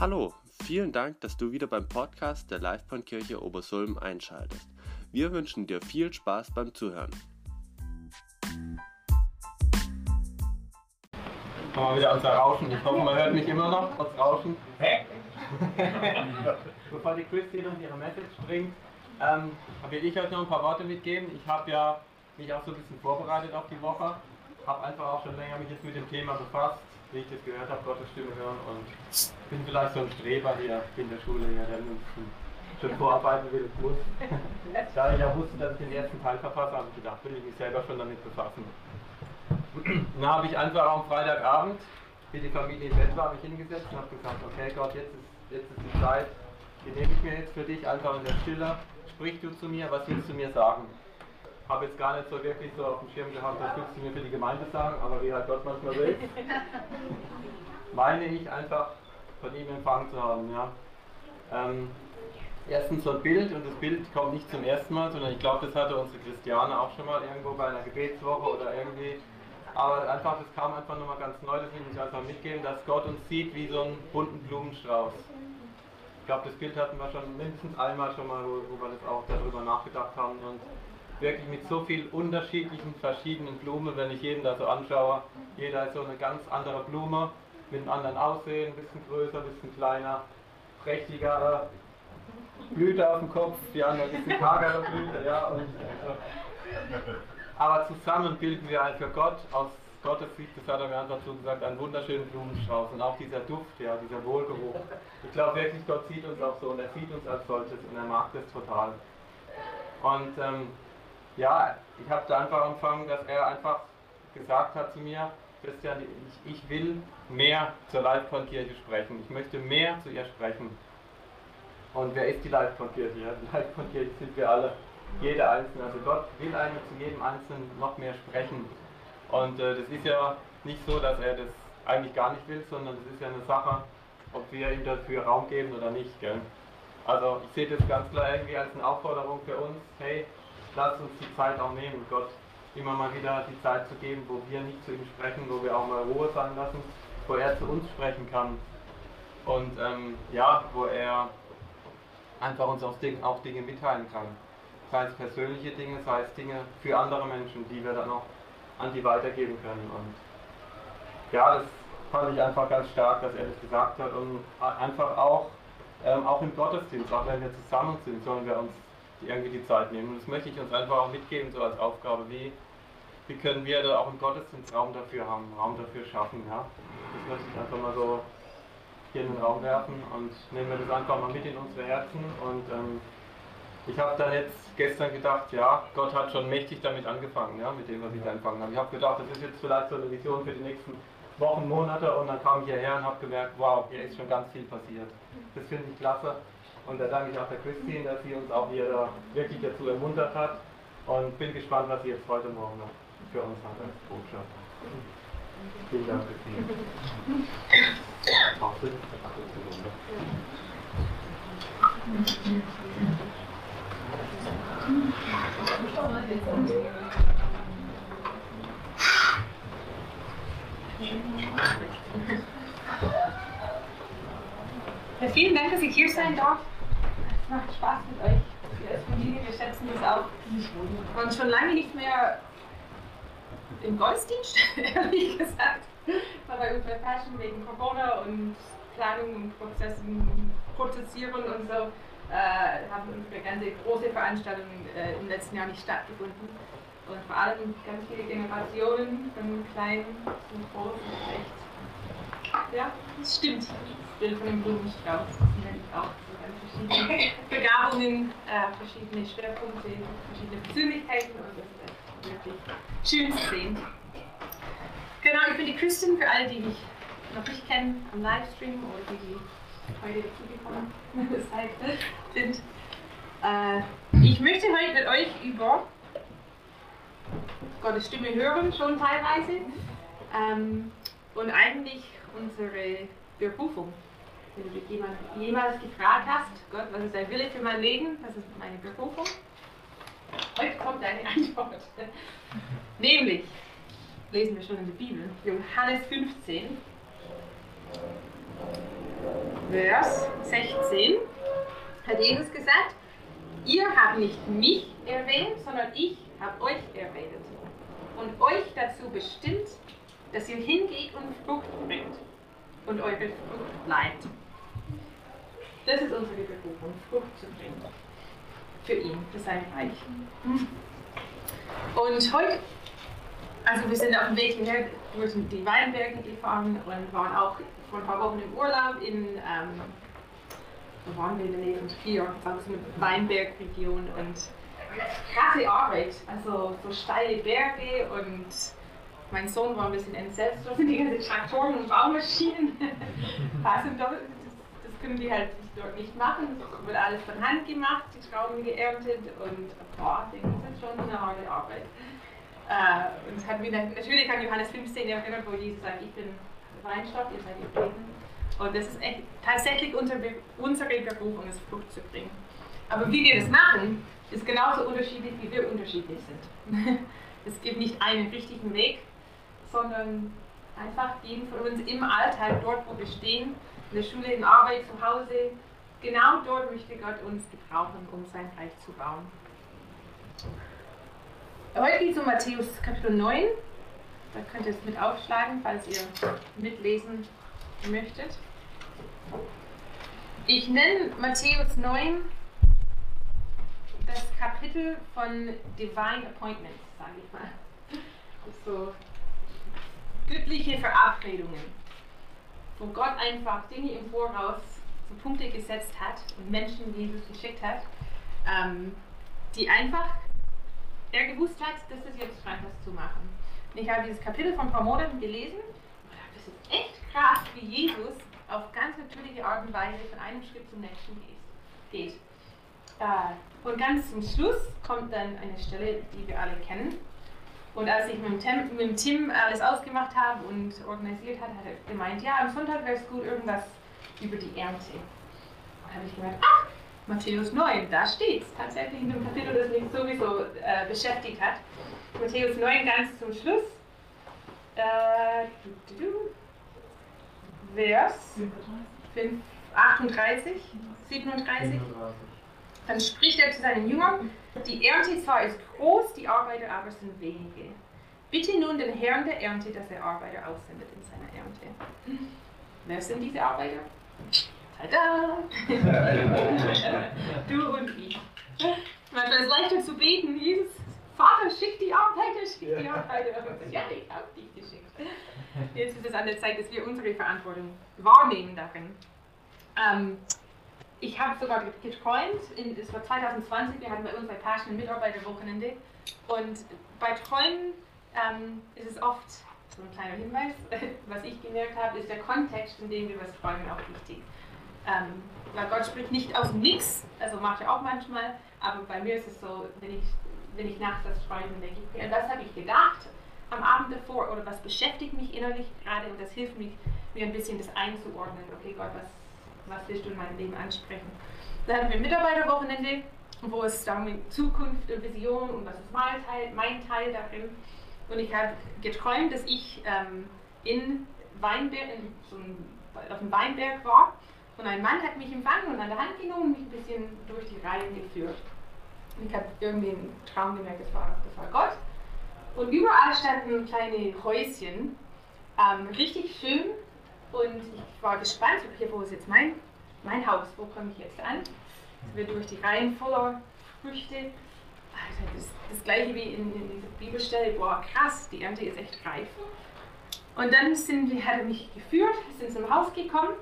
Hallo, vielen Dank, dass du wieder beim Podcast der Livebahnkirche Obersulm einschaltest. Wir wünschen dir viel Spaß beim Zuhören. Wir wieder unser Rauschen. Ich hoffe, man hört mich immer noch, trotz Rauschen. Hä? Bevor die Christine und ihre Message bringt, ähm, will ich euch noch ein paar Worte mitgeben. Ich habe ja mich auch so ein bisschen vorbereitet auf die Woche. Habe einfach auch schon länger mich jetzt mit dem Thema befasst wie ich das gehört habe, Gottes Stimme hören und bin vielleicht so ein Streber hier in der Schule, ja, der schon vorarbeiten will, muss. da ich ja wusste, dass ich den ersten Teil verfasse, habe ich gedacht, will ich mich selber schon damit befassen. Dann habe ich einfach am Freitagabend, wie die Familie im Bett war, mich hingesetzt und habe gesagt, okay Gott, jetzt ist, jetzt ist die Zeit, die nehme ich mir jetzt für dich einfach in der Stille, sprich du zu mir, was willst du mir sagen? Habe jetzt gar nicht so wirklich so auf dem Schirm gehabt, das willst du mir für die Gemeinde sagen, aber wie halt Gott manchmal will, meine ich einfach von ihm empfangen zu haben. Ja. Ähm, erstens so ein Bild und das Bild kommt nicht zum ersten Mal, sondern ich glaube, das hatte unsere Christiane auch schon mal irgendwo bei einer Gebetswoche oder irgendwie. Aber einfach, das kam einfach nochmal ganz neu, das will ich einfach mitgeben, dass Gott uns sieht wie so einen bunten Blumenstrauß. Ich glaube, das Bild hatten wir schon mindestens einmal schon mal, wo, wo wir das auch darüber nachgedacht haben. Und wirklich mit so vielen unterschiedlichen, verschiedenen Blumen, wenn ich jeden da so anschaue. Jeder ist so eine ganz andere Blume, mit einem anderen Aussehen, ein bisschen größer, ein bisschen kleiner, prächtiger, Blüte auf dem Kopf, die andere ein bisschen hagere Blüte, ja. Und, äh, aber zusammen bilden wir für Gott aus Gottes Sicht, das hat er mir einfach so gesagt, einen wunderschönen Blumenstrauß und auch dieser Duft, ja, dieser Wohlgeruch. Ich glaube wirklich, Gott sieht uns auch so und er sieht uns als solches und er mag das total. Und ähm, ja, ich habe da einfach angefangen, dass er einfach gesagt hat zu mir, Christian, ich, ich will mehr zur Livecon-Kirche sprechen. Ich möchte mehr zu ihr sprechen. Und wer ist die Livecon-Kirche? Die Livecon-Kirche sind wir alle, jeder Einzelne. Also Gott will eigentlich zu jedem Einzelnen noch mehr sprechen. Und äh, das ist ja nicht so, dass er das eigentlich gar nicht will, sondern es ist ja eine Sache, ob wir ihm dafür Raum geben oder nicht. Gell? Also ich sehe das ganz klar irgendwie als eine Aufforderung für uns, hey, lasst uns die Zeit auch nehmen, Gott immer mal wieder die Zeit zu geben, wo wir nicht zu ihm sprechen, wo wir auch mal Ruhe sein lassen, wo er zu uns sprechen kann. Und ähm, ja, wo er einfach uns auch Dinge, auch Dinge mitteilen kann. Sei es persönliche Dinge, sei es Dinge für andere Menschen, die wir dann auch an die weitergeben können. Und ja, das fand ich einfach ganz stark, dass er das gesagt hat. Und einfach auch, ähm, auch im Gottesdienst, auch wenn wir zusammen sind, sollen wir uns irgendwie die Zeit nehmen. Und das möchte ich uns einfach auch mitgeben, so als Aufgabe, wie, wie können wir da auch im Gottesdienst Raum dafür haben, Raum dafür schaffen. Ja? Das möchte ich einfach mal so hier in den Raum werfen und nehmen wir das einfach mal mit in unsere Herzen. Und ähm, ich habe dann jetzt gestern gedacht, ja, Gott hat schon mächtig damit angefangen, ja, mit dem, was ich da angefangen habe. Ich habe gedacht, das ist jetzt vielleicht so eine Vision für die nächsten Wochen, Monate und dann kam ich hierher und habe gemerkt, wow, hier ist schon ganz viel passiert. Das finde ich klasse. Und da danke ich auch der Christine, dass sie uns auch hier wirklich dazu ermuntert hat. Und bin gespannt, was sie jetzt heute Morgen noch für uns hat als Botschaft. Vielen Dank, Christine. Ja, vielen Dank, dass ich hier sein darf macht Spaß mit euch. Wir als Familie, wir schätzen das auch. Und schon lange nicht mehr im Gottesdienst, ehrlich gesagt. Weil wir uns verfaschen wegen Corona und Planung und Prozessen, Prozessieren und so. Äh, haben unsere ganze große Veranstaltungen äh, im letzten Jahr nicht stattgefunden. Und vor allem ganz viele Generationen, von klein zum groß, echt. Ja, das stimmt. Das Bild von dem Blumenstrauß, das sind auch verschiedene Begabungen, äh, verschiedene Schwerpunkte, verschiedene Persönlichkeiten und das ist wirklich schön zu sehen. Genau, ich bin die Christin für alle, die mich noch nicht kennen am Livestream oder die, die heute dazugekommen sind. Äh, ich möchte heute mit euch über Gottes Stimme hören, schon teilweise, ähm, und eigentlich unsere Berufung wenn du dich jemand, jemals gefragt hast, Gott, was ist dein Wille für mein Leben? Das ist meine Berufung. Heute kommt deine Antwort. Nämlich, lesen wir schon in der Bibel, Johannes 15. Vers 16 hat Jesus gesagt, ihr habt nicht mich erwähnt, sondern ich habe euch erwählt und euch dazu bestimmt, dass ihr hingeht und Frucht bringt und eure Frucht bleibt. Das ist unsere Berufung, Frucht zu bringen. Für ihn, für sein Reich. Und heute, also wir sind auf dem Weg hierher durch die Weinberge gefahren und waren auch vor ein paar Wochen im Urlaub in, ähm, wo waren wir in der Nähe von Trier, das ist eine Weinbergregion und krasse Arbeit, also so steile Berge und mein Sohn war ein bisschen entsetzt durch die ganzen Traktoren und Baumaschinen. also das, das können die halt dort nicht machen, das wird alles von Hand gemacht, die Trauben geerntet und boah, das ist schon eine harte Arbeit. Äh, und es hat mich natürlich an Johannes 15 erinnert, wo Jesus sagt, ich bin Weinstock, ihr seid die. Und das ist echt, tatsächlich unsere, unsere Berufung, es Frucht zu bringen. Aber wie wir das machen, ist genauso unterschiedlich, wie wir unterschiedlich sind. es gibt nicht einen richtigen Weg, sondern einfach jeden von uns im Alltag, dort wo wir stehen, in der Schule, in der Arbeit, zu Hause, genau dort möchte Gott uns gebrauchen, um sein Reich zu bauen. Heute geht es um Matthäus Kapitel 9. Da könnt ihr es mit aufschlagen, falls ihr mitlesen möchtet. Ich nenne Matthäus 9 das Kapitel von Divine Appointments, sage ich mal. So göttliche Verabredungen, wo Gott einfach Dinge im Voraus zu Punkte gesetzt hat und Menschen Jesus geschickt hat, ähm, die einfach er gewusst hat, dass es jetzt dran ist zu machen. Und ich habe dieses Kapitel von ein paar Monaten gelesen und dachte, das ist echt krass, wie Jesus auf ganz natürliche Art und Weise von einem Schritt zum nächsten geht. Äh, und ganz zum Schluss kommt dann eine Stelle, die wir alle kennen. Und als ich mit dem, Tim, mit dem Tim alles ausgemacht habe und organisiert hat, hat er gemeint, ja, am Sonntag wäre es gut, irgendwas über die Ernte. Und habe ich gemeint, ach, Matthäus 9, da steht es tatsächlich in dem Kapitel, das mich sowieso äh, beschäftigt hat. Matthäus 9 ganz zum Schluss. Äh, du, du, du. Vers 5, 38, 37. Dann spricht er zu seinen Jüngern, die Ernte zwar ist groß, die Arbeiter aber sind wenige. Bitte nun den Herrn der Ernte, dass er Arbeiter aussendet in seiner Ernte. Wer sind diese Arbeiter? Tada! du und ich. Manchmal ist es leichter zu beten, Jesus, Vater, schick die Arbeiter, schick die Arbeiter. Ja, ich habe dich geschickt. Jetzt ist es an der Zeit, dass wir unsere Verantwortung wahrnehmen darin. Ähm, ich habe sogar geträumt, es war 2020, wir hatten bei uns bei Passion Mitarbeiterwochenende und bei Träumen ähm, ist es oft, so ein kleiner Hinweis, was ich gemerkt habe, ist der Kontext, in dem wir was träumen, auch wichtig. Ähm, weil Gott spricht nicht aus dem Nix, also macht er auch manchmal, aber bei mir ist es so, wenn ich, wenn ich nachts das träume, denke ich, okay, das habe ich gedacht am Abend davor oder was beschäftigt mich innerlich gerade und das hilft mir, mir ein bisschen das einzuordnen. Okay, Gott, was, was willst du in meinem Leben ansprechen? Dann hatten wir Mitarbeiterwochenende, wo es darum Zukunft und Vision und was ist mein Teil, mein Teil darin. Und ich habe geträumt, dass ich ähm, in Weinberg, in so einem, auf dem Weinberg war und ein Mann hat mich empfangen und an der Hand genommen und mich ein bisschen durch die Reihen geführt. Und ich habe irgendwie einen Traum gemerkt, das war, das war Gott. Und überall standen kleine Häuschen, ähm, richtig schön. Und ich war gespannt, okay, wo ist jetzt mein, mein Haus? Wo komme ich jetzt an? Es wird durch die Reihen voller Früchte. Alter, das, das gleiche wie in, in dieser Bibelstelle. Boah, krass, die Ernte ist echt reif. Und dann sind, hat er mich geführt, sind zum Haus gekommen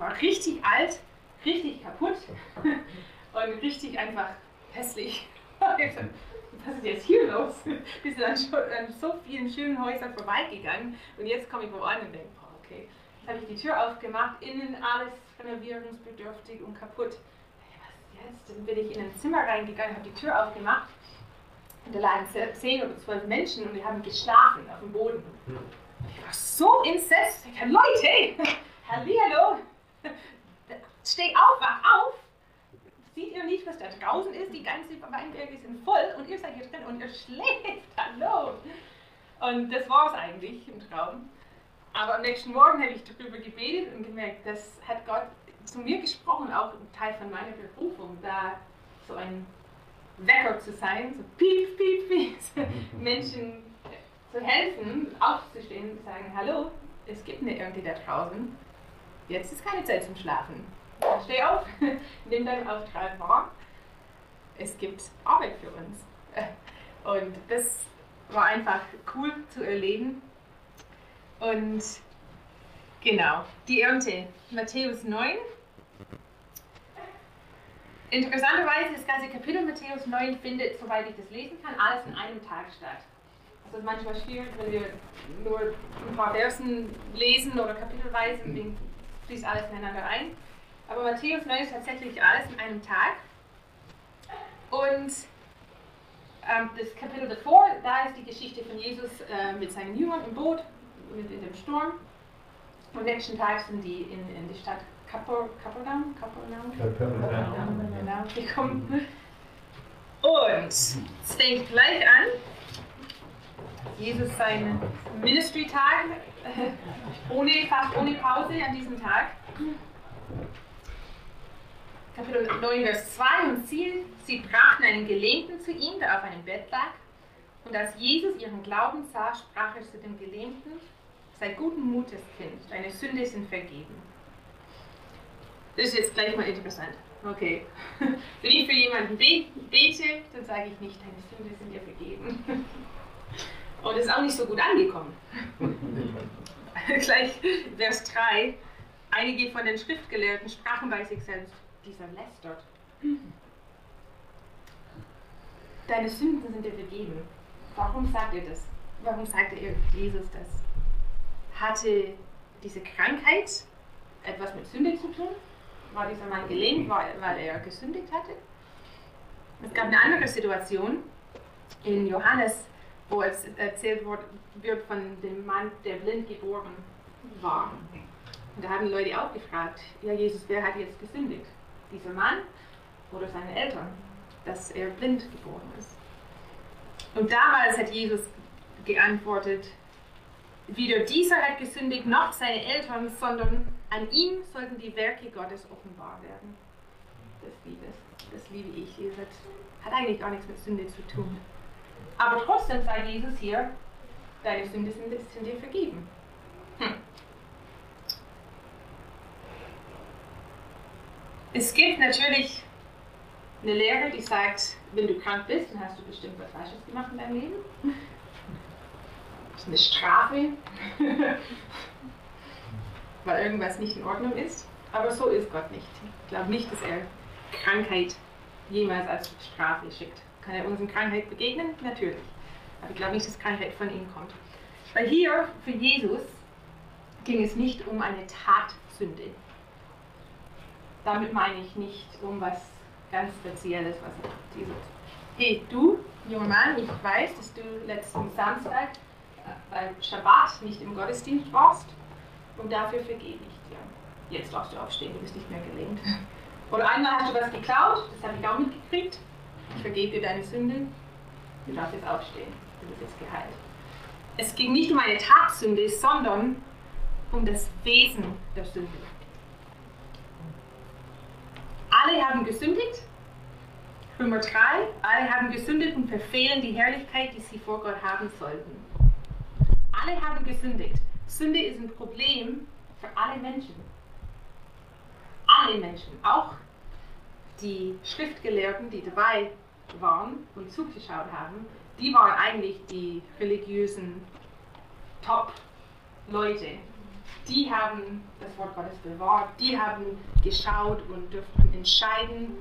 war richtig alt, richtig kaputt und richtig einfach hässlich. Was ist jetzt hier los? Wir sind an, so vielen schönen Häusern vorbeigegangen und jetzt komme ich wo an und denke, okay. Habe ich die Tür aufgemacht, innen alles renovierungsbedürftig und kaputt. Was jetzt? Dann bin ich in ein Zimmer reingegangen, habe die Tür aufgemacht und da lagen zehn oder zwölf Menschen und die haben geschlafen auf dem Boden. Ich war so entsetzt. Ich dachte, Leute, hallo, Steh auf, wach auf! Seht ihr nicht, was da draußen ist? Die ganzen Weinberge sind voll und ihr seid hier drin und ihr schläft. Hallo! Und das war es eigentlich im Traum. Aber am nächsten Morgen habe ich darüber gebetet und gemerkt, das hat Gott zu mir gesprochen, auch ein Teil von meiner Berufung, da so ein Wecker zu sein, so piep, piep, piep, Menschen zu helfen, aufzustehen und zu sagen, hallo, es gibt eine Ernte da draußen, jetzt ist keine Zeit zum Schlafen. Steh auf, nimm deinen Auftrag wahr. Es gibt Arbeit für uns. Und das war einfach cool zu erleben. Und genau, die Ernte, Matthäus 9. Interessanterweise, das ganze Kapitel Matthäus 9 findet, soweit ich das lesen kann, alles in einem Tag statt. Das ist manchmal schwierig, wenn wir nur ein paar Versen lesen oder kapitelweise, dann fließt alles ineinander ein. Aber Matthäus 9 ist tatsächlich alles in einem Tag. Und ähm, das Kapitel davor, da ist die Geschichte von Jesus äh, mit seinen Jüngern im Boot, mit in dem Sturm. Am nächsten Tag sind die in, in die Stadt Kapernaum, Kapernaum, Kapernaum, genau, gekommen. Und es fängt gleich an, Jesus seinen Ministry-Tag, ohne, fast ohne Pause an diesem Tag. Kapitel 9, Vers 2 und sie, sie brachten einen Gelähmten zu ihm, der auf einem Bett lag. Und als Jesus ihren Glauben sah, sprach er zu dem Gelähmten, sei guten Mutes, Kind, deine Sünde sind vergeben. Das ist jetzt gleich mal interessant. Okay. Wenn ich für jemanden bete, dann sage ich nicht, deine Sünde sind dir vergeben. Und das ist auch nicht so gut angekommen. gleich Vers 3. Einige von den Schriftgelehrten sprachen bei sich selbst, dieser lästert. Deine Sünden sind dir vergeben. Warum sagt er das? Warum sagte er Jesus das? Hatte diese Krankheit etwas mit Sünde zu tun? War dieser Mann gelähmt, weil er gesündigt hatte? Es gab eine andere Situation in Johannes, wo es erzählt wird von dem Mann, der blind geboren war. Und da haben Leute auch gefragt, ja Jesus, wer hat jetzt gesündigt? dieser Mann oder seine Eltern, dass er blind geboren ist. Und damals hat Jesus geantwortet, weder dieser hat gesündigt noch seine Eltern, sondern an ihm sollten die Werke Gottes offenbar werden. Das liebe, das liebe ich. Jesus hat eigentlich gar nichts mit Sünde zu tun. Aber trotzdem sagt Jesus hier, deine Sünde sind, sind dir vergeben. Hm. Es gibt natürlich eine Lehre, die sagt, wenn du krank bist, dann hast du bestimmt was Falsches gemacht in deinem Leben. Eine Strafe, weil irgendwas nicht in Ordnung ist. Aber so ist Gott nicht. Ich glaube nicht, dass er Krankheit jemals als Strafe schickt. Kann er uns in Krankheit begegnen? Natürlich. Aber ich glaube nicht, dass Krankheit von ihm kommt. Weil hier für Jesus ging es nicht um eine Tatsünde damit meine ich nicht um was ganz Spezielles, was dieses. Hey, du, junger Mann, ich weiß, dass du letzten Samstag beim Schabbat nicht im Gottesdienst warst und dafür vergebe ich dir. Jetzt darfst du aufstehen, du bist nicht mehr gelähmt. Oder einmal hast du was geklaut, das habe ich auch mitgekriegt. Ich vergebe dir deine Sünde. Du darfst jetzt aufstehen, du bist jetzt geheilt. Es ging nicht um eine Tatsünde, sondern um das Wesen der Sünde. Alle haben gesündigt. Römer 3. Alle haben gesündigt und verfehlen die Herrlichkeit, die sie vor Gott haben sollten. Alle haben gesündigt. Sünde ist ein Problem für alle Menschen. Alle Menschen, auch die Schriftgelehrten, die dabei waren und zugeschaut haben, die waren eigentlich die religiösen Top-Leute die haben das Wort Gottes bewahrt, die haben geschaut und dürften entscheiden,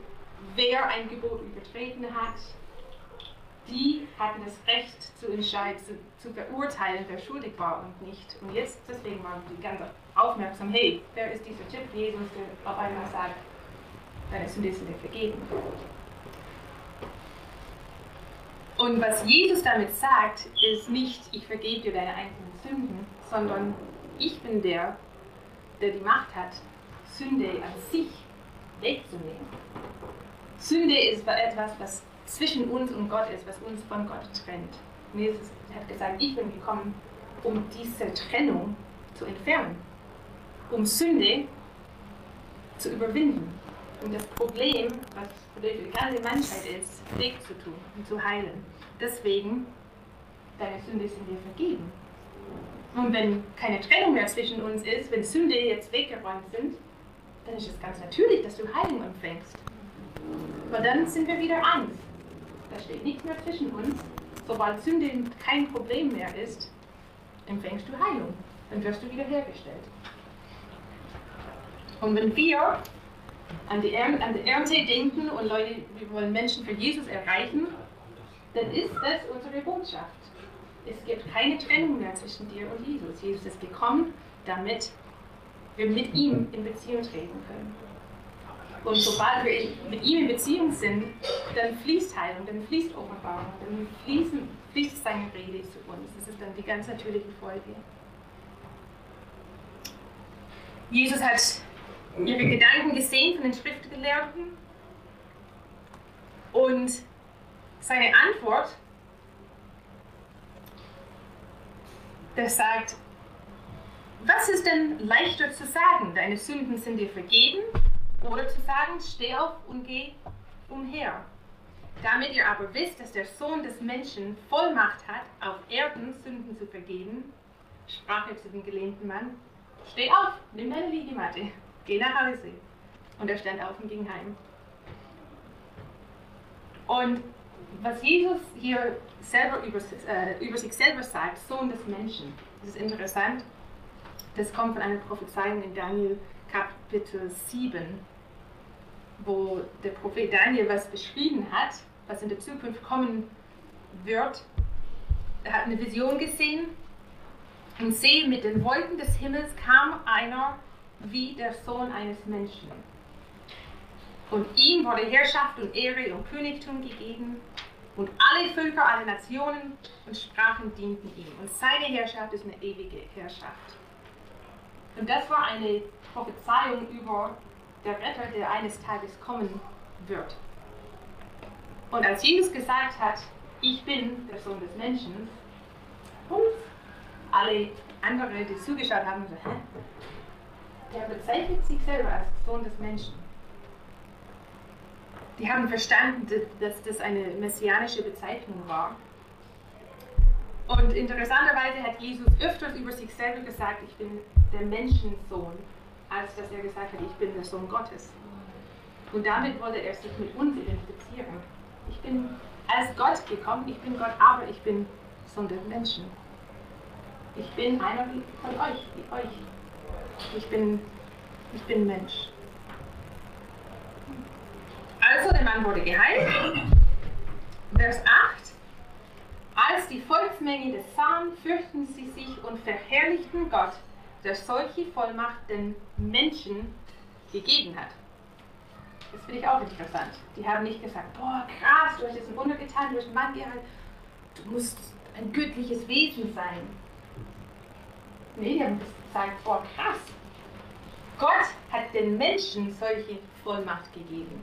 wer ein Gebot übertreten hat. Die hatten das Recht zu entscheiden, zu, zu verurteilen, wer schuldig war und nicht. Und jetzt, deswegen waren die ganz aufmerksam, hey, wer ist dieser Typ Jesus, der auf einmal sagt, deine Sünde sind dir vergeben. Und was Jesus damit sagt, ist nicht, ich vergebe dir deine einzelnen Sünden, sondern ich bin der, der die Macht hat, Sünde an sich wegzunehmen. Sünde ist etwas, was zwischen uns und Gott ist, was uns von Gott trennt. Jesus hat gesagt, ich bin gekommen, um diese Trennung zu entfernen. Um Sünde zu überwinden und das Problem, was für die ganze Menschheit ist, wegzutun und zu heilen. Deswegen, deine Sünde sind dir vergeben. Und wenn keine Trennung mehr zwischen uns ist, wenn Sünde jetzt weggeräumt sind, dann ist es ganz natürlich, dass du Heilung empfängst. Aber dann sind wir wieder eins. Da steht nichts mehr zwischen uns. Sobald Sünde kein Problem mehr ist, empfängst du Heilung. Dann wirst du wiederhergestellt. Und wenn wir an die, an die Ernte denken und Leute, wir wollen Menschen für Jesus erreichen, dann ist das unsere Botschaft. Es gibt keine Trennung mehr zwischen dir und Jesus. Jesus ist gekommen, damit wir mit ihm in Beziehung treten können. Und sobald wir mit ihm in Beziehung sind, dann fließt Heilung, dann fließt Offenbarung, dann fließen, fließt seine Rede zu uns. Das ist dann die ganz natürliche Folge. Jesus hat ihre Gedanken gesehen von den Schriftgelehrten und seine Antwort, der sagt, was ist denn leichter zu sagen? Deine Sünden sind dir vergeben oder zu sagen, steh auf und geh umher. Damit ihr aber wisst, dass der Sohn des Menschen Vollmacht hat, auf Erden Sünden zu vergeben, sprach er zu dem gelähmten Mann, steh auf, nimm deine Liegematte, geh nach Hause. Und er stand auf und ging heim. Und was Jesus hier selber über, äh, über sich selber sagt, Sohn des Menschen, das ist interessant. Das kommt von einer Prophezeiung in Daniel Kapitel 7, wo der Prophet Daniel was beschrieben hat, was in der Zukunft kommen wird. Er hat eine Vision gesehen und sehe, mit den Wolken des Himmels kam einer wie der Sohn eines Menschen. Und ihm wurde Herrschaft und Ehre und Königtum gegeben und alle Völker, alle Nationen und Sprachen dienten ihm. Und seine Herrschaft ist eine ewige Herrschaft. Und das war eine Prophezeiung über der Retter, der eines Tages kommen wird. Und als Jesus gesagt hat, ich bin der Sohn des Menschen, alle anderen, die zugeschaut haben, so, hä? Der bezeichnet sich selber als Sohn des Menschen. Die haben verstanden, dass das eine messianische Bezeichnung war. Und interessanterweise hat Jesus öfters über sich selber gesagt, ich bin der Menschensohn, als dass er gesagt hat, ich bin der Sohn Gottes. Und damit wollte er sich mit uns identifizieren. Ich bin als Gott gekommen, ich bin Gott, aber ich bin Sohn der Menschen. Ich bin einer von euch, wie euch. Ich bin, ich bin Mensch. Also der Mann wurde geheilt. Vers 8. Als die Volksmenge des sahen, fürchten sie sich und verherrlichten Gott, der solche Vollmacht den Menschen gegeben hat. Das finde ich auch interessant. Die haben nicht gesagt, boah, krass, du hast jetzt ein Wunder getan, du hast einen Mann geheilt, du musst ein göttliches Wesen sein. Nee, die haben gesagt, boah, krass. Gott hat den Menschen solche Vollmacht gegeben.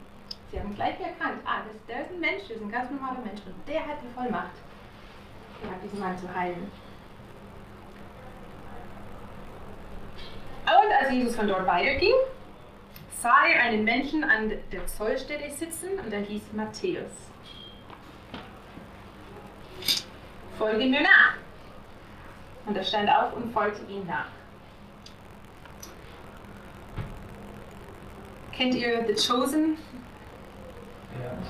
Sie haben gleich erkannt, ah, das, der ist ein Mensch, das ist ein ganz normaler Mensch und der hat die Vollmacht, diesen Mann zu heilen. Und als Jesus von dort weiterging, sah er einen Menschen an der Zollstätte sitzen und er hieß Matthäus. Folge mir nach. Und er stand auf und folgte ihm nach. Kennt ihr The Chosen?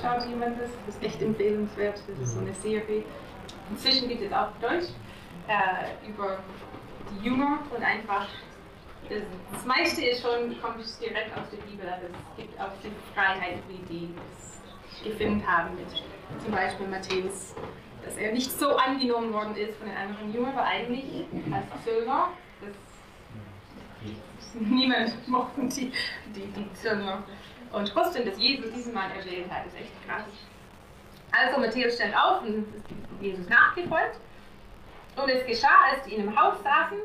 Schaut jemand das? Das ist echt empfehlenswert. Das ist so eine Serie. Inzwischen gibt es auch Deutsch äh, über die Jünger und einfach das, das, meiste ist schon, kommt direkt aus der Bibel, aber es gibt auch die Freiheit, wie die es gefilmt haben mit zum Beispiel Matthäus, dass er nicht so angenommen worden ist von den anderen Jüngern, weil eigentlich als Zöllner, niemand mochte die, die, die Zöllner und trotzdem, dass Jesus diesen Mann erwählt hat, ist echt krass. Also Matthäus stand auf und ist Jesus nachgefolgt. Und es geschah, als die in einem Haus saßen,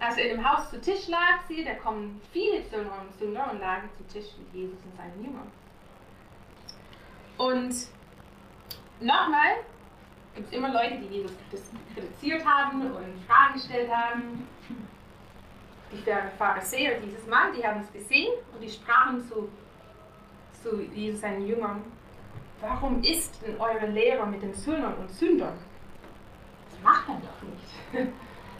als er in dem Haus zu Tisch lag, siehe, da kommen viele Söhne und Sünder und lagen zu Tisch mit Jesus und seinen Jüngern. Und nochmal gibt es immer Leute, die Jesus kritisiert haben und Fragen gestellt haben. die Pharisäer dieses Mal, die haben es gesehen und die sprachen zu, zu Jesus, seinen Jüngern, warum ist denn eure Lehrer mit den Sündern und Sündern? Das macht man doch nicht.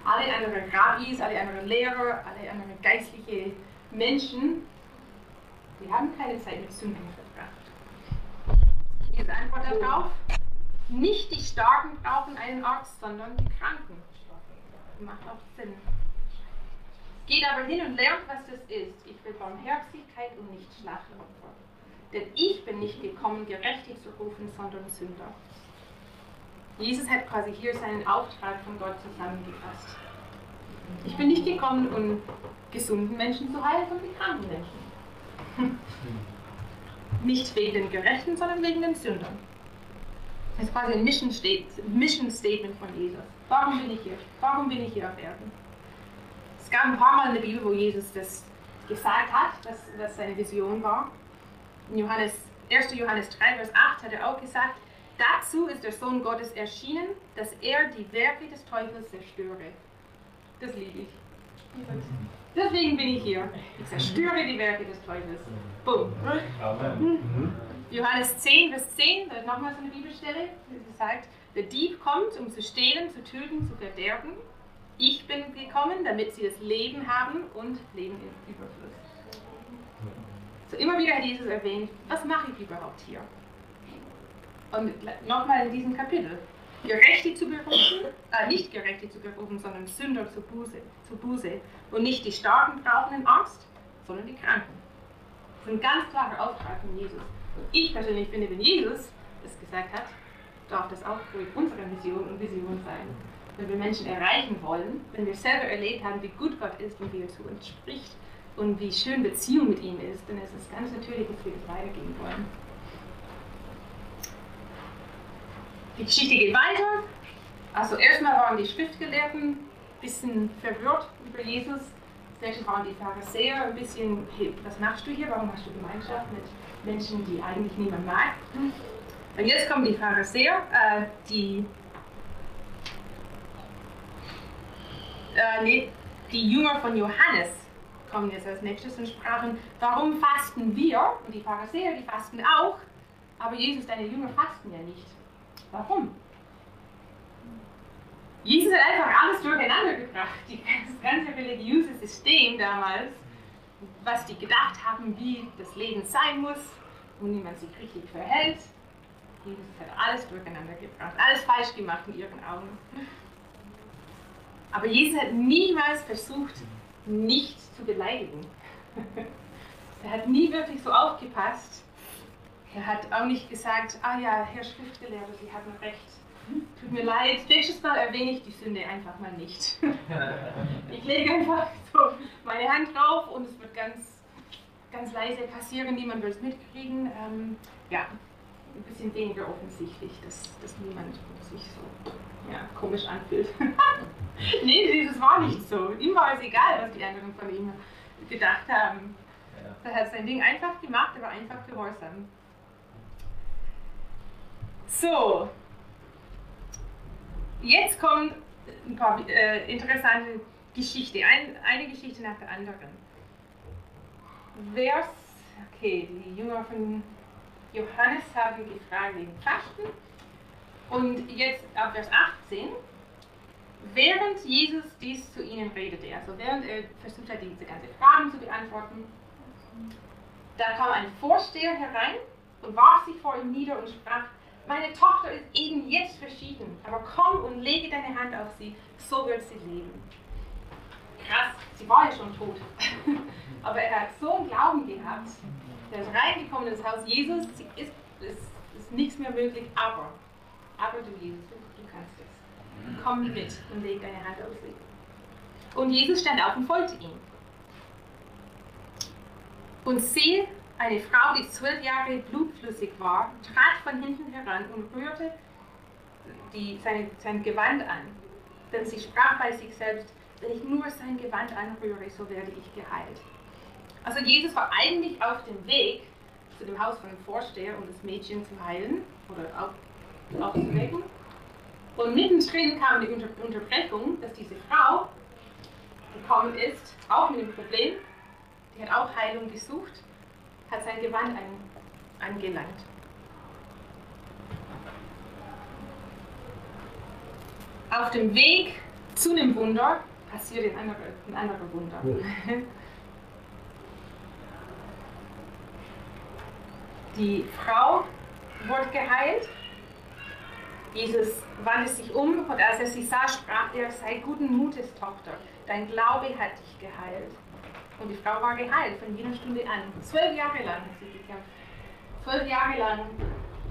alle anderen Rabbis, alle anderen Lehrer, alle anderen geistliche Menschen, die haben keine Zeit mit Sündern verbracht. Jetzt Antwort darauf, nicht die Starken brauchen einen Arzt, sondern die Kranken. Macht auch Sinn. Geht aber hin und lernt, was das ist. Ich will Barmherzigkeit und nicht Schlachtopfer. Denn ich bin nicht gekommen, Gerechtig zu rufen, sondern Sünder. Jesus hat quasi hier seinen Auftrag von Gott zusammengefasst. Ich bin nicht gekommen, um gesunden Menschen zu heilen, sondern kranken Menschen. Nicht wegen den Gerechten, sondern wegen den Sündern. Das ist quasi ein Mission, Mission Statement von Jesus. Warum bin ich hier? Warum bin ich hier auf Erden? Es gab ein paar Mal in der Bibel, wo Jesus das gesagt hat, dass das seine Vision war. Johannes, 1. Johannes 3, Vers 8 hat er auch gesagt, dazu ist der Sohn Gottes erschienen, dass er die Werke des Teufels zerstöre. Das liebe ich. Deswegen bin ich hier. Ich zerstöre die Werke des Teufels. Boom. Amen. Johannes 10, Vers 10, da ist nochmal so eine Bibelstelle, die sagt, der Dieb kommt, um zu stehlen, zu töten, zu verderben. Ich bin gekommen, damit sie das Leben haben und Leben im Überfluss. So immer wieder hat Jesus erwähnt, was mache ich überhaupt hier? Und nochmal in diesem Kapitel. Gerechte zu berufen, äh, nicht Gerechte zu berufen, sondern Sünder zu Buße, zu Buße. Und nicht die Starken brauchen einen Arzt, sondern die Kranken. Das ist ein ganz klarer Auftrag von Jesus. Und ich persönlich finde, wenn Jesus das gesagt hat, darf das auch ruhig unsere Mission und Vision sein. Wenn wir Menschen erreichen wollen, wenn wir selber erlebt haben, wie gut Gott ist und wie er zu uns spricht und wie schön Beziehung mit ihm ist, ist es ganz natürlich, dass wir das weitergeben wollen. Die Geschichte geht weiter. Also erstmal waren die Schriftgelehrten ein bisschen verwirrt über Jesus. Nächstes waren die Pharisäer ein bisschen, hey, was machst du hier? Warum hast du Gemeinschaft mit Menschen, die eigentlich niemand mag? Und jetzt kommen die Pharisäer, äh, die, äh, die Jünger von Johannes kommen jetzt als nächstes und sprachen, warum fasten wir? Und die Pharisäer, die fasten auch, aber Jesus, deine Jünger fasten ja nicht. Warum? Jesus hat einfach alles durcheinander gebracht, das ganze religiöse System damals, was die gedacht haben, wie das Leben sein muss und wie man sich richtig verhält. Jesus hat alles durcheinander gebracht, alles falsch gemacht in ihren Augen. Aber Jesus hat niemals versucht, nicht zu beleidigen. er hat nie wirklich so aufgepasst. Er hat auch nicht gesagt, ah ja, Herr Schriftgelehrter, Sie haben recht. Tut mir leid, nächstes Mal erwähne ich die Sünde einfach mal nicht. ich lege einfach so meine Hand drauf und es wird ganz, ganz leise passieren, niemand wird es mitkriegen. Ähm, ja, ein bisschen weniger offensichtlich, dass, dass niemand sich so ja, komisch anfühlt. nee, das war nicht so. Ihm war es egal, was die anderen von ihm gedacht haben. Ja. Er hat sein Ding einfach gemacht, er war einfach gehorsam. So, jetzt kommen ein paar äh, interessante Geschichten, ein, eine Geschichte nach der anderen. Vers, okay, die Jünger von Johannes haben gefragt wegen Fasten. Und jetzt ab Vers 18, während Jesus dies zu ihnen redete, also während er versucht hat, diese ganzen Fragen zu beantworten, da kam ein Vorsteher herein und warf sich vor ihm nieder und sprach, meine Tochter ist eben jetzt verschieden, aber komm und lege deine Hand auf sie, so wird sie leben. Krass, sie war ja schon tot. aber er hat so einen Glauben gehabt, er ist reingekommen ins Haus Jesus, ist, ist, ist nichts mehr möglich, aber, aber du Jesus, du, kannst es. Komm mit und leg deine Hand auf sie. Und Jesus stand auf und folgte ihm. Und siehe, eine Frau, die zwölf Jahre blutflüssig war, trat von hinten heran und rührte die, seine, sein Gewand an. Denn sie sprach bei sich selbst, wenn ich nur sein Gewand anrühre, so werde ich geheilt. Also Jesus war eigentlich auf dem Weg zu dem Haus von dem Vorsteher, um das Mädchen zu heilen oder aufzuwecken. Und mittendrin kam die Unter Unterbrechung, dass diese Frau gekommen ist, auch mit dem Problem, die hat auch Heilung gesucht, hat sein Gewand an, angelangt. Auf dem Weg zu einem Wunder passiert ein anderer, ein anderer Wunder. Ja. Die Frau wurde geheilt. Jesus wandte sich um und als er sie sah, sprach er, sei guten Mutes, Tochter, dein Glaube hat dich geheilt. Und die Frau war geheilt von jener Stunde an. Zwölf Jahre lang hat sie gekämpft. Zwölf Jahre lang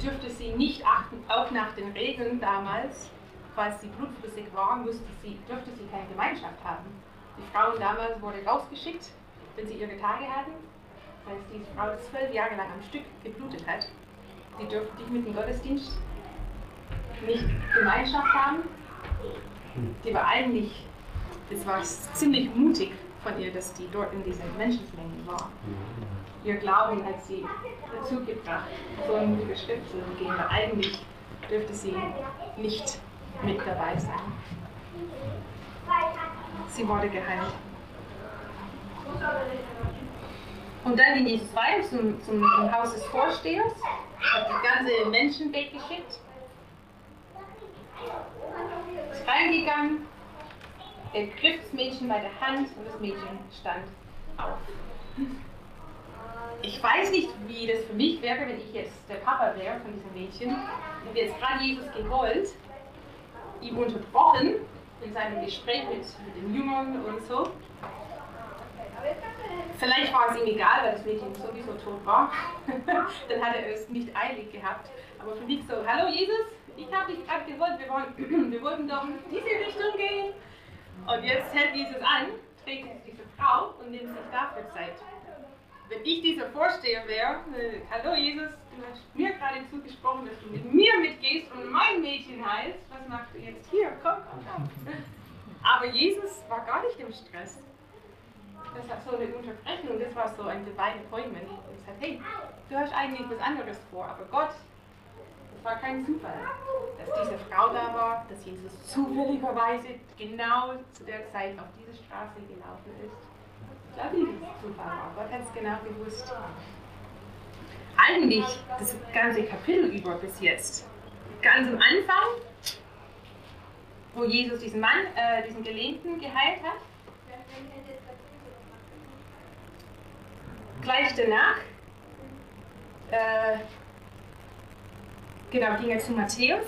dürfte sie nicht achten, auch nach den Regeln damals, falls sie blutflüssig war, musste sie, dürfte sie keine Gemeinschaft haben. Die Frauen damals wurden rausgeschickt, wenn sie ihre Tage hatten. Heißt, diese Frau zwölf Jahre lang am Stück geblutet hat. Sie dürfte nicht mit dem Gottesdienst nicht Gemeinschaft haben. Die war eigentlich, es war ziemlich mutig von ihr, dass die dort in diesen Menschenmengen war. Ihr Glauben hat sie dazu gebracht, so ein mutige Schritt zu gehen, weil eigentlich dürfte sie nicht mit dabei sein. Sie wurde geheilt. Und dann ging Jesus weiter zum, zum, zum Haus des Vorstehers, hat die ganze Menschen weggeschickt, ist reingegangen, er griff das Mädchen bei der Hand und das Mädchen stand auf. Ich weiß nicht, wie das für mich wäre, wenn ich jetzt der Papa wäre von diesem Mädchen. Hätte jetzt gerade Jesus gewollt, ihm unterbrochen in seinem Gespräch mit, mit den Jüngern und so. Vielleicht war es ihm egal, weil das Mädchen sowieso tot war. Dann hat er es nicht eilig gehabt. Aber für mich so, hallo Jesus, ich habe dich gerade gewollt, wir, wollen, wir wollten doch in diese Richtung gehen. Und jetzt hält Jesus an, trägt diese Frau und nimmt sich dafür Zeit. Wenn ich dieser Vorsteher wäre, äh, hallo Jesus, du hast mir gerade zugesprochen, dass du mit mir mitgehst und mein Mädchen heilst, was machst du jetzt hier? Komm, komm, komm. Aber Jesus war gar nicht im Stress. Das hat so eine Unterbrechung, das war so ein Divine Appointment. Und gesagt, hey, du hast eigentlich was anderes vor, aber Gott war kein Zufall, dass diese Frau da war, dass Jesus zufälligerweise genau zu der Zeit auf diese Straße gelaufen ist. Ich glaube nicht, dass es Zufall war. Gott hat es genau gewusst. Eigentlich das ganze Kapitel über bis jetzt. Ganz am Anfang, wo Jesus diesen Mann, äh, diesen Gelähmten geheilt hat. Gleich danach äh, Genau, ging er zu Matthäus.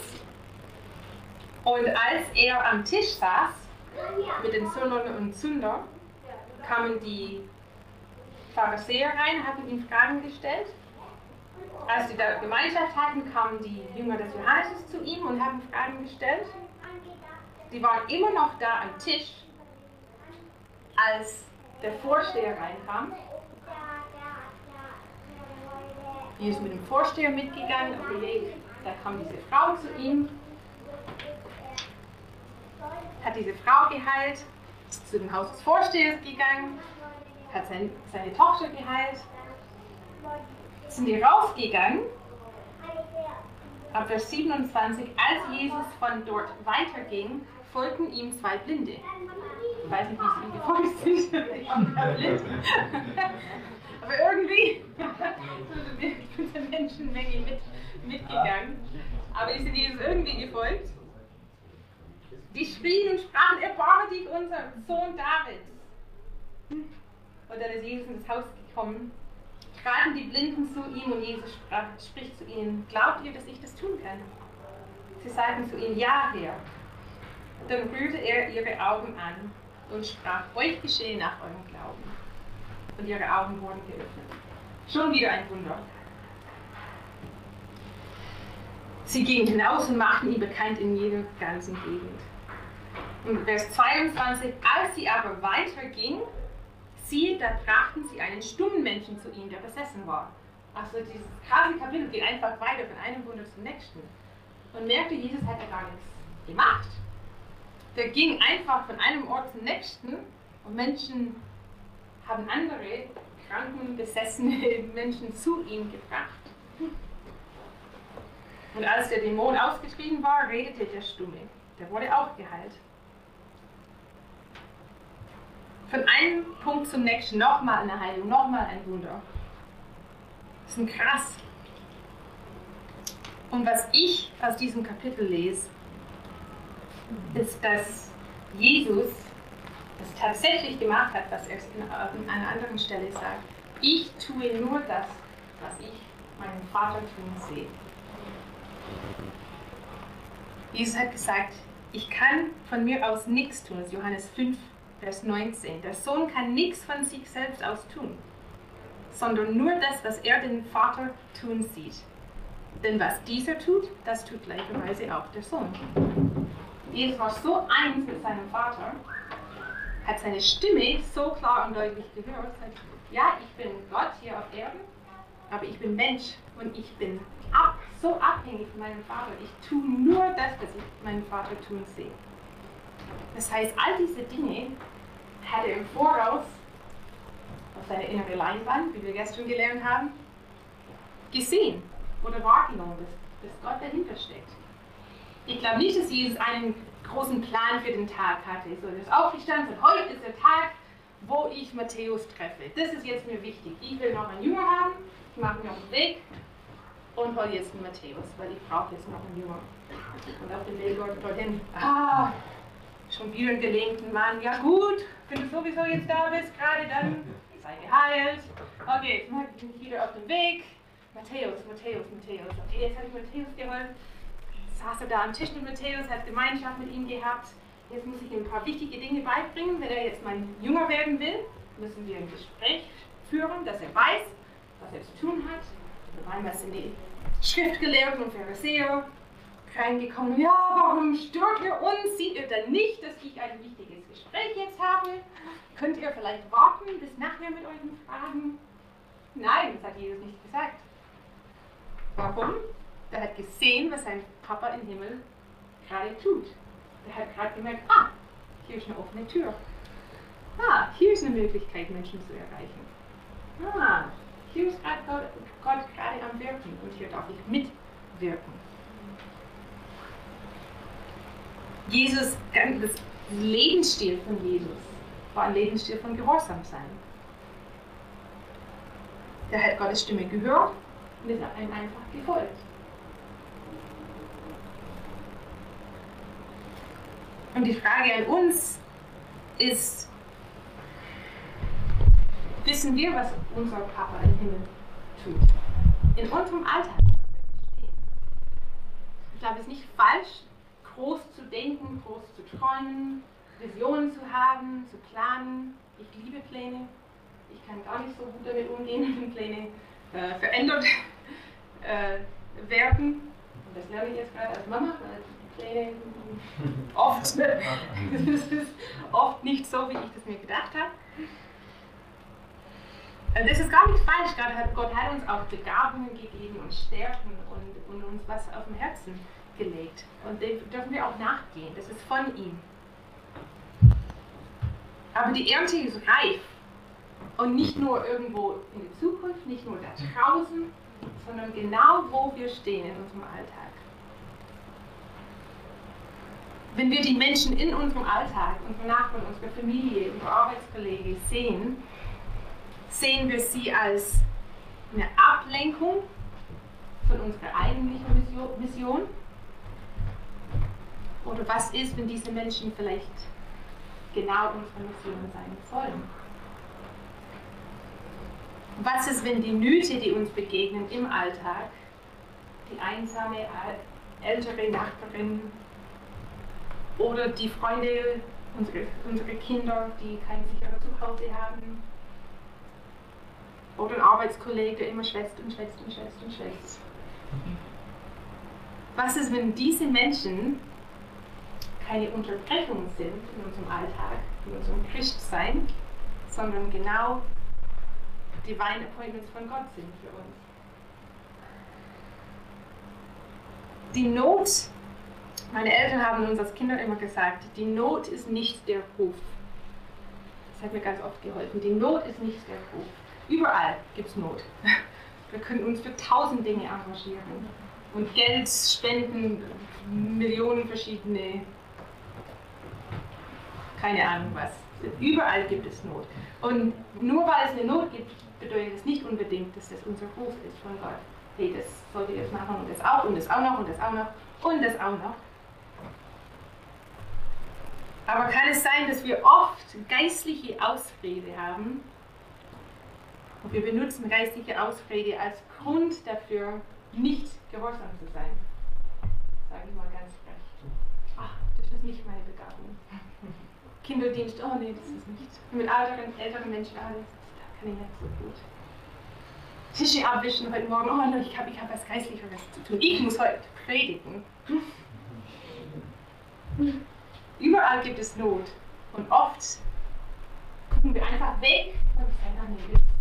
Und als er am Tisch saß mit den Sündern und Sünder, kamen die Pharisäer rein, hatten ihm Fragen gestellt. Als sie da Gemeinschaft hatten, kamen die Jünger des Johannes zu ihm und haben Fragen gestellt. Sie waren immer noch da am Tisch, als der Vorsteher reinkam. Die ist mit dem Vorsteher mitgegangen, okay, da kam diese Frau zu ihm, hat diese Frau geheilt, ist zu dem Haus des Vorstehers gegangen, hat sein, seine Tochter geheilt, sind die rausgegangen. Ab Vers 27, als Jesus von dort weiterging, folgten ihm zwei Blinde. Ich weiß nicht, wie sie ihm gefolgt sind. Ich bin blind. Aber irgendwie sind die Menschenmenge mit mitgegangen. Aber die sind Jesus irgendwie gefolgt. Die schrien und sprachen, erbarme dich unser Sohn David. Und dann ist Jesus in das Haus gekommen, traten die Blinden zu ihm und Jesus sprach, spricht zu ihnen, glaubt ihr, dass ich das tun kann? Sie sagten zu ihm, ja, Herr. Dann rührte er ihre Augen an und sprach, euch geschehe nach eurem Glauben. Und ihre Augen wurden geöffnet. Schon wieder ein Wunder. Sie gingen hinaus und machten ihn bekannt in jeder ganzen Gegend. Und Vers 22, als sie aber weiterging, siehe, da brachten sie einen stummen Menschen zu ihm, der besessen war. Also dieses krasse Kapitel geht einfach weiter von einem Wunder zum nächsten. Und merkte, Jesus hat ja gar nichts gemacht. Der ging einfach von einem Ort zum nächsten und Menschen haben andere kranken, besessene Menschen zu ihm gebracht. Und als der Dämon ausgetrieben war, redete der Stumme. Der wurde auch geheilt. Von einem Punkt zum nächsten, nochmal eine Heilung, nochmal ein Wunder. Das ist krass. Und was ich aus diesem Kapitel lese, ist, dass Jesus es tatsächlich gemacht hat, was er an einer anderen Stelle sagt. Ich tue nur das, was ich meinen Vater tun sehe. Jesus hat gesagt, ich kann von mir aus nichts tun. Das ist Johannes 5, Vers 19. Der Sohn kann nichts von sich selbst aus tun, sondern nur das, was er den Vater tun sieht. Denn was dieser tut, das tut gleicherweise auch der Sohn. Jesus war so eins mit seinem Vater, hat seine Stimme so klar und deutlich gehört, ja, ich bin Gott hier auf Erden, aber ich bin Mensch und ich bin ab, so abhängig von meinem Vater. Ich tue nur das, was ich meinen Vater tun sehe. Das heißt, all diese Dinge hat er im Voraus auf seiner inneren Leinwand, wie wir gestern gelernt haben, gesehen oder wahrgenommen, dass, dass Gott dahinter steckt. Ich glaube nicht, dass Jesus einen großen Plan für den Tag hatte. So, das aufgestanden und heute ist der Tag, wo ich Matthäus treffe. Das ist jetzt mir wichtig. Ich will noch einen Jünger haben, ich mache mir auf den Weg und hole jetzt einen Matthäus, weil ich brauche jetzt noch einen Jünger. Und auf dem Weg dorthin, ah, schon wieder einen gelähmten Mann. Ja gut, wenn du sowieso jetzt da bist, gerade dann sei geheilt. Okay, jetzt mache ich wieder auf den Weg. Matthäus, Matthäus, Matthäus. Okay, jetzt habe ich Matthäus geholt. Saß er da am Tisch mit Matthäus, hat Gemeinschaft mit ihm gehabt. Jetzt muss ich ihm ein paar wichtige Dinge beibringen. Wenn er jetzt mein Jünger werden will, müssen wir ein Gespräch führen, dass er weiß, was er zu tun hat. Einmal sind die Schriftgelehrten und Pharisäer reingekommen. Ja, warum stört ihr uns? Sieht ihr denn nicht, dass ich ein wichtiges Gespräch jetzt habe? Könnt ihr vielleicht warten bis nachher mit euren Fragen? Nein, das hat Jesus nicht gesagt. Warum? Er hat gesehen, was sein Papa im Himmel gerade tut. Er hat gerade gemerkt, ah, hier ist eine offene Tür. Ah, hier ist eine Möglichkeit, Menschen zu erreichen. Ah, hier ist gerade Gott, gerade am Wirken und hier darf ich mitwirken. Jesus, das Lebensstil von Jesus war ein Lebensstil von Gehorsam sein. Er hat Gottes Stimme gehört und ist einem einfach gefolgt. Und die Frage an uns ist, wissen wir, was unser Papa im Himmel tut? In unserem Alltag. Ich glaube, es ist nicht falsch, groß zu denken, groß zu träumen, Visionen zu haben, zu planen. Ich liebe Pläne. Ich kann gar nicht so gut damit umgehen, wenn Pläne äh, verändert äh, werden. Und das lerne ich jetzt gerade als Mama, weil Pläne oft, es ist oft nicht so, wie ich das mir gedacht habe. Also das ist gar nicht falsch, Gott hat uns auch Begabungen gegeben und Stärken und, und uns was auf dem Herzen gelegt. Und dem dürfen wir auch nachgehen, das ist von ihm. Aber die Ernte ist reif. Und nicht nur irgendwo in der Zukunft, nicht nur da draußen, sondern genau wo wir stehen in unserem Alltag wenn wir die Menschen in unserem Alltag, unsere Nachbarn, unsere Familie, unsere Arbeitskollegen sehen, sehen wir sie als eine Ablenkung von unserer eigentlichen Mission? Oder was ist, wenn diese Menschen vielleicht genau unsere Mission sein sollen? Was ist, wenn die Nöte, die uns begegnen im Alltag, die einsame ältere Nachbarin oder die Freunde, unsere, unsere Kinder, die kein sicheres Zuhause haben. Oder ein Arbeitskollege, immer schwätzt und schwätzt und schwätzt und schwätzt. Was ist, wenn diese Menschen keine Unterbrechung sind in unserem Alltag, in unserem Christsein, sondern genau Divine Appointments von Gott sind für uns? Die Not meine Eltern haben uns als Kinder immer gesagt, die Not ist nicht der Ruf. Das hat mir ganz oft geholfen. Die Not ist nicht der Ruf. Überall gibt es Not. Wir können uns für tausend Dinge engagieren und Geld spenden, Millionen verschiedene, keine Ahnung was. Überall gibt es Not. Und nur weil es eine Not gibt, bedeutet es nicht unbedingt, dass das unser Ruf ist von Gott. Hey, das sollt ihr jetzt machen und das auch und das auch noch und das auch noch und das auch noch. Aber kann es sein, dass wir oft geistliche Ausrede haben? Und wir benutzen geistliche Ausrede als Grund dafür, nicht gehorsam zu sein. Sage ich mal ganz frech. Ach, das ist nicht meine Begabung. Kinderdienst, oh nee, das ist nicht. Mit älteren, älteren Menschen, ah, das, das kann ich nicht so gut. Tische abwischen heute Morgen, oh no, ich habe ich hab was Geistlicheres zu tun. Ich muss heute predigen. Überall gibt es Not. Und oft gucken wir einfach weg und sagen, ah, nee,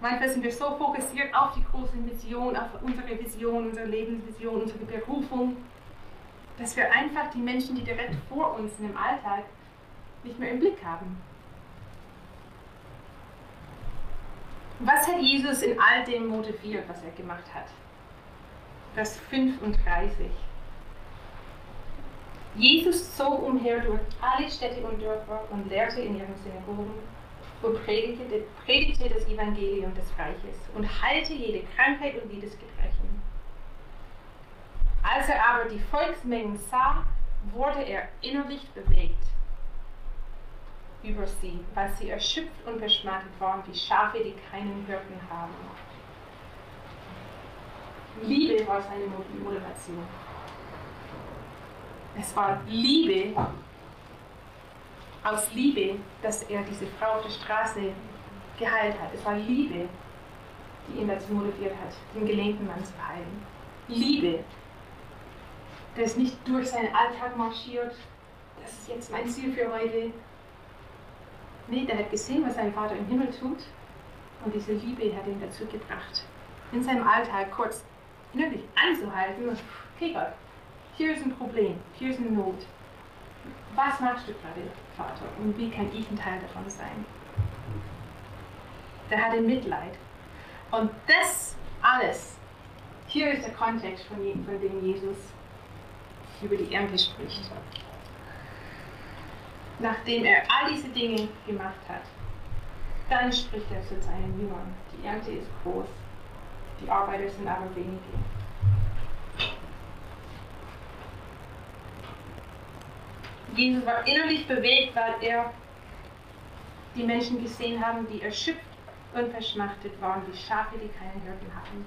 Manchmal sind wir so fokussiert auf die große Mission, auf unsere Vision, unsere Lebensvision, unsere Berufung, dass wir einfach die Menschen, die direkt vor uns sind im Alltag, nicht mehr im Blick haben. Was hat Jesus in all dem motiviert, was er gemacht hat? Vers 35. Jesus zog umher durch alle Städte und Dörfer und lehrte in ihren Synagogen und predigte, predigte das Evangelium des Reiches und heilte jede Krankheit und jedes Gebrechen. Als er aber die Volksmengen sah, wurde er innerlich bewegt über sie, weil sie erschöpft und verschmattet waren, wie Schafe, die keinen Hirten haben. Liebe war seine Motivation. Es war Liebe, aus Liebe, dass er diese Frau auf der Straße geheilt hat. Es war Liebe, die ihn dazu motiviert hat, den gelähmten Mann zu heilen. Liebe, der ist nicht durch seinen Alltag marschiert, das ist jetzt mein Ziel für heute. Nee, der hat gesehen, was sein Vater im Himmel tut und diese Liebe hat ihn dazu gebracht, in seinem Alltag kurz innerlich anzuhalten und, okay Gott, hier ist ein Problem, hier ist eine Not. Was machst du gerade, Vater? Und wie kann ich ein Teil davon sein? Der hatte Mitleid. Und das alles, hier ist der Kontext, von, dem Jesus über die Ernte spricht. Nachdem er all diese Dinge gemacht hat, dann spricht er zu seinen Jüngern. Die Ernte ist groß, die Arbeiter sind aber wenige. Jesus war innerlich bewegt, weil er die Menschen gesehen haben, die erschöpft und verschmachtet waren, wie Schafe, die keinen Hirten haben.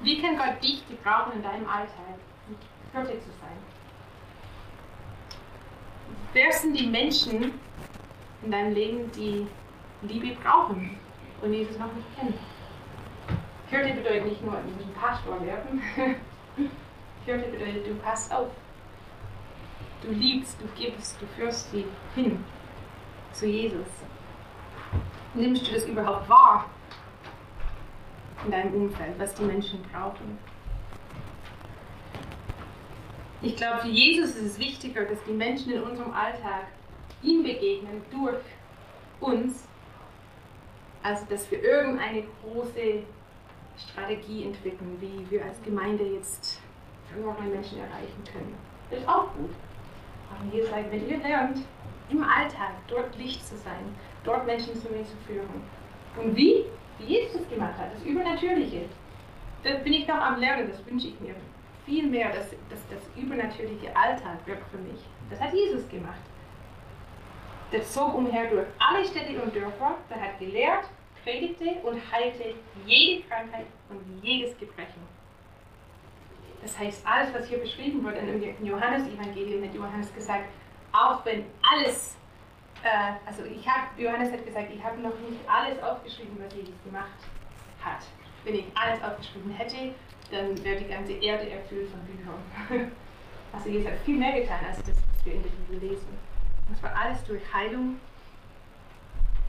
Wie kann Gott dich gebrauchen in deinem Alltag, Hirte zu sein? Wer sind die Menschen in deinem Leben, die Liebe brauchen und Jesus noch nicht kennen? Hirte bedeutet nicht nur, ein Pastor werden. Hirte bedeutet, du passt auf. Du liebst, du gibst, du führst sie hin zu Jesus. Nimmst du das überhaupt wahr in deinem Umfeld, was die Menschen brauchen? Ich glaube, für Jesus ist es wichtiger, dass die Menschen in unserem Alltag ihm begegnen durch uns, als dass wir irgendeine große Strategie entwickeln, wie wir als Gemeinde jetzt verlorene Menschen erreichen können. Das ist auch gut. Aber hier sagt, wenn ihr lernt, im Alltag dort Licht zu sein, dort Menschen zu mir zu führen. Und wie? Wie Jesus es gemacht hat, das Übernatürliche. Da bin ich noch am Lernen, das wünsche ich mir viel mehr, dass, dass das übernatürliche Alltag wird für mich. Das hat Jesus gemacht. Der zog umher durch alle Städte und Dörfer, der hat gelehrt, predigte und heilte jede Krankheit und jedes Gebrechen. Das heißt, alles, was hier beschrieben wird im Johannes-Evangelium, hat Johannes gesagt, auch wenn alles, äh, also ich habe, Johannes hat gesagt, ich habe noch nicht alles aufgeschrieben, was Jesus gemacht hat. Wenn ich alles aufgeschrieben hätte, dann wäre die ganze Erde erfüllt von Büchern. Also Jesus hat viel mehr getan, als das, was wir in der Bibel lesen. Das war alles durch Heilung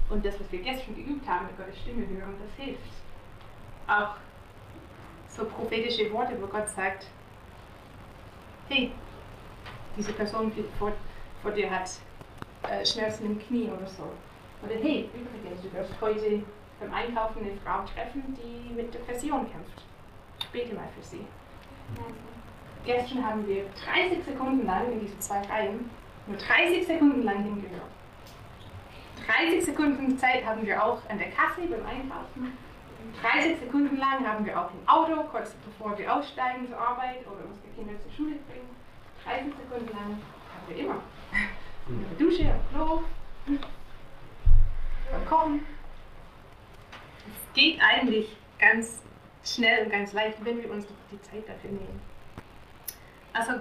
und das, was wir gestern geübt haben, mit Gottes Stimme hören, das hilft. Auch so prophetische Worte, wo Gott sagt, hey, diese Person vor, vor dir hat äh, Schmerzen im Knie oder so. Oder hey, übrigens, du wirst heute beim Einkaufen eine Frau treffen, die mit Depression kämpft. Bete mal für sie. Gestern haben wir 30 Sekunden lang in diese zwei Reihen, nur 30 Sekunden lang hingehört. 30 Sekunden Zeit haben wir auch an der Kasse beim Einkaufen. 30 Sekunden lang haben wir auch im Auto, kurz bevor wir aussteigen zur Arbeit oder unsere Kinder zur Schule bringen. 30 Sekunden lang haben wir immer. In der Dusche, am Klo, beim Kochen. Es geht eigentlich ganz schnell und ganz leicht, wenn wir uns die Zeit dafür nehmen. Also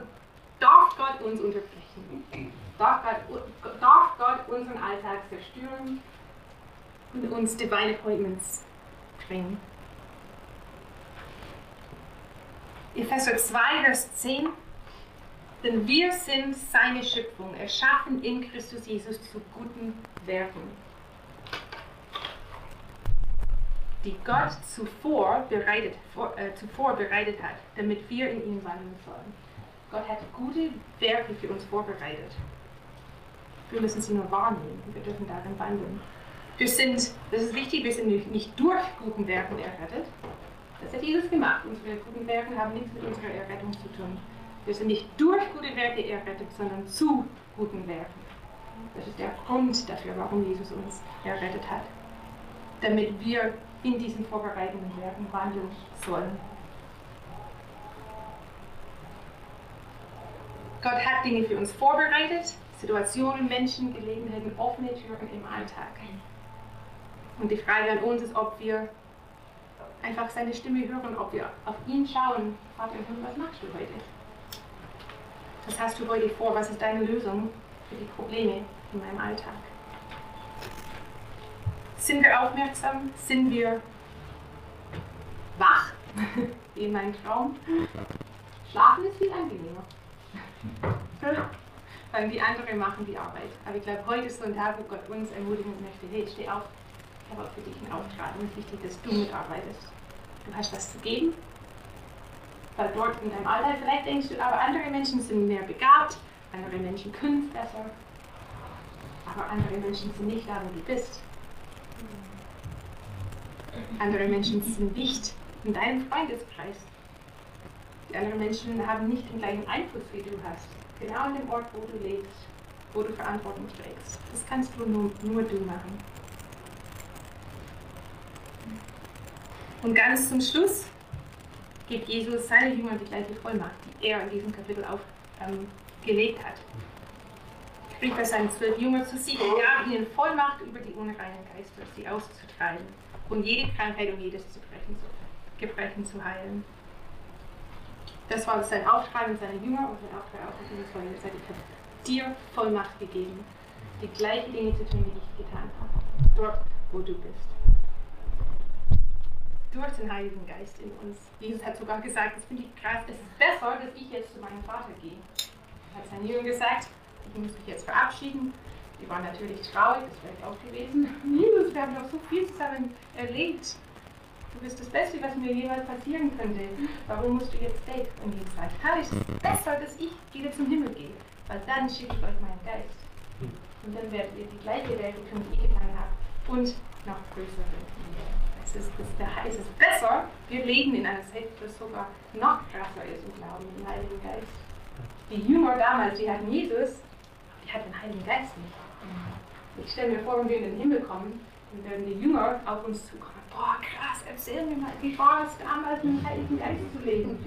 darf Gott uns unterbrechen? Darf Gott, darf Gott unseren Alltag zerstören und uns Divine Appointments bringen? Epheser 2, Vers 10. Denn wir sind seine Schöpfung, erschaffen in Christus Jesus zu guten Werken die Gott zuvor bereitet, vor, äh, zuvor bereitet hat, damit wir in ihm wandeln sollen. Gott hat gute Werke für uns vorbereitet. Wir müssen sie nur wahrnehmen wir dürfen darin wandeln. Wir sind, das ist wichtig, wir sind nicht durch guten Werken errettet. Das hat Jesus gemacht. Unsere guten Werke haben nichts mit unserer Errettung zu tun. Wir sind nicht durch gute Werke errettet, sondern zu guten Werken. Das ist der Grund dafür, warum Jesus uns errettet hat. Damit wir in diesen vorbereitenden Werken wandeln sollen. Gott hat Dinge für uns vorbereitet, Situationen, Menschen, Gelegenheiten, offene Türen im Alltag. Und die Frage an uns ist, ob wir einfach seine Stimme hören, ob wir auf ihn schauen. Vater was machst du heute? Was hast du heute vor? Was ist deine Lösung für die Probleme in meinem Alltag? Sind wir aufmerksam? Sind wir wach? Wie in meinem Traum? Schlafen ist viel angenehmer. Weil die anderen machen die Arbeit. Aber ich glaube, heute ist so ein Tag, wo Gott uns ermutigen möchte, hey, steh auf, auch für dich einen Auftrag und ist wichtig, dass du mitarbeitest. Du hast was zu geben, weil dort in deinem Alltag vielleicht denkst du, aber andere Menschen sind mehr begabt, andere Menschen können es besser, aber andere Menschen sind nicht da, wo du bist. Andere Menschen sind nicht in deinem Freundeskreis. Die anderen Menschen haben nicht den gleichen Einfluss wie du hast. Genau an dem Ort, wo du lebst, wo du Verantwortung trägst. Das kannst du nur, nur du machen. Und ganz zum Schluss gibt Jesus seine Jünger die gleiche Vollmacht, die er in diesem Kapitel aufgelegt ähm, hat. Spricht bei seinen zwölf Jüngern zu sich, er gab ihnen Vollmacht über die unreinen Geister, sie auszutreiben und jede Krankheit und jedes Gebrechen zu heilen. Das war sein Auftrag an seine Jünger und sein Auftrag auch an uns heute. Ich habe dir Vollmacht gegeben, die gleichen Dinge zu tun, die ich getan habe. Dort, wo du bist. Durch den Heiligen Geist in uns. Jesus hat sogar gesagt, das finde ich krass, es ist besser, dass ich jetzt zu meinem Vater gehe. Er hat seinen Jüngern gesagt, ich muss mich jetzt verabschieden, die waren natürlich traurig, das wäre ich auch gewesen. Jesus, wir haben doch so viel zusammen erlebt. Du bist das Beste, was mir jemals passieren könnte. Warum musst du jetzt weg? Und Jesus sagt, Herr, es ist besser, dass ich wieder zum Himmel gehe, weil dann schicke ich euch meinen Geist. Und dann werdet ihr die gleiche Welt bekommen, die ich getan habe. Und noch größere. Es ist, es, es ist besser, wir leben in einer Zeit, das sogar noch krasser ist und glauben im Heiligen Geist. Die Jünger damals, die hatten Jesus, die hatten den Heiligen Geist nicht. Ich stelle mir vor, wenn wir in den Himmel kommen, dann werden die Jünger auf uns zukommen. Boah, krass, erzähl mir mal, wie war es damals mit dem Heiligen Geist zu leben?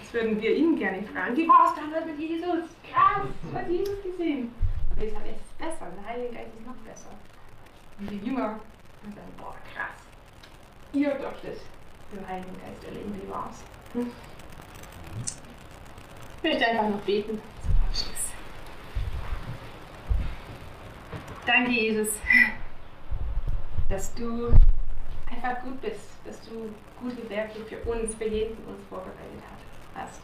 Das würden wir ihnen gerne fragen. Wie war es damals mit Jesus? Krass, du hast Jesus gesehen. Aber ich sage, es besser, der Heilige Geist ist noch besser. Und die Jünger sagen, boah, krass. Ihr durftet den Heiligen Geist erleben, wie war es? Hm? Ich möchte einfach noch beten zum Abschluss. Danke, Jesus, dass du einfach gut bist, dass du gute Werke für uns, für jeden von uns vorbereitet hast.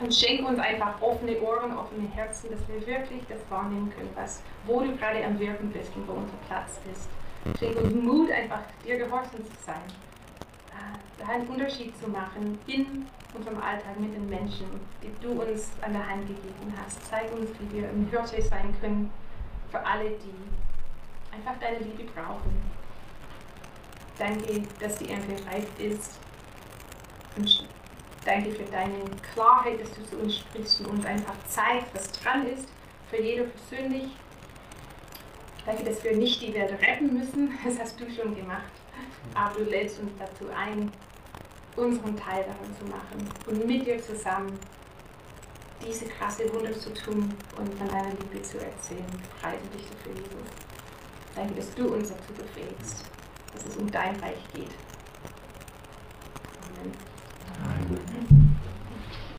Und schenk uns einfach offene Ohren, offene Herzen, dass wir wirklich das wahrnehmen können, was, wo du gerade am Wirken bist und wo unser Platz ist. Schenk uns Mut, einfach dir gehorsam zu sein, da einen Unterschied zu machen in unserem Alltag mit den Menschen, die du uns an der Hand gegeben hast. Zeig uns, wie wir im Hirte sein können für alle, die einfach deine Liebe brauchen. Danke, dass die Ernte reif ist. Und Danke für deine Klarheit, dass du zu uns sprichst und uns einfach zeigst, was dran ist, für jeder persönlich. Danke, dass wir nicht die Welt retten müssen, das hast du schon gemacht. Aber du lädst uns dazu ein, unseren Teil daran zu machen und mit dir zusammen diese krasse Wunder zu tun und von deiner Liebe zu erzählen. Preise dich dafür, Jesus. Danke, dass du uns dazu befähigst, dass es um dein Reich geht. Amen. Amen.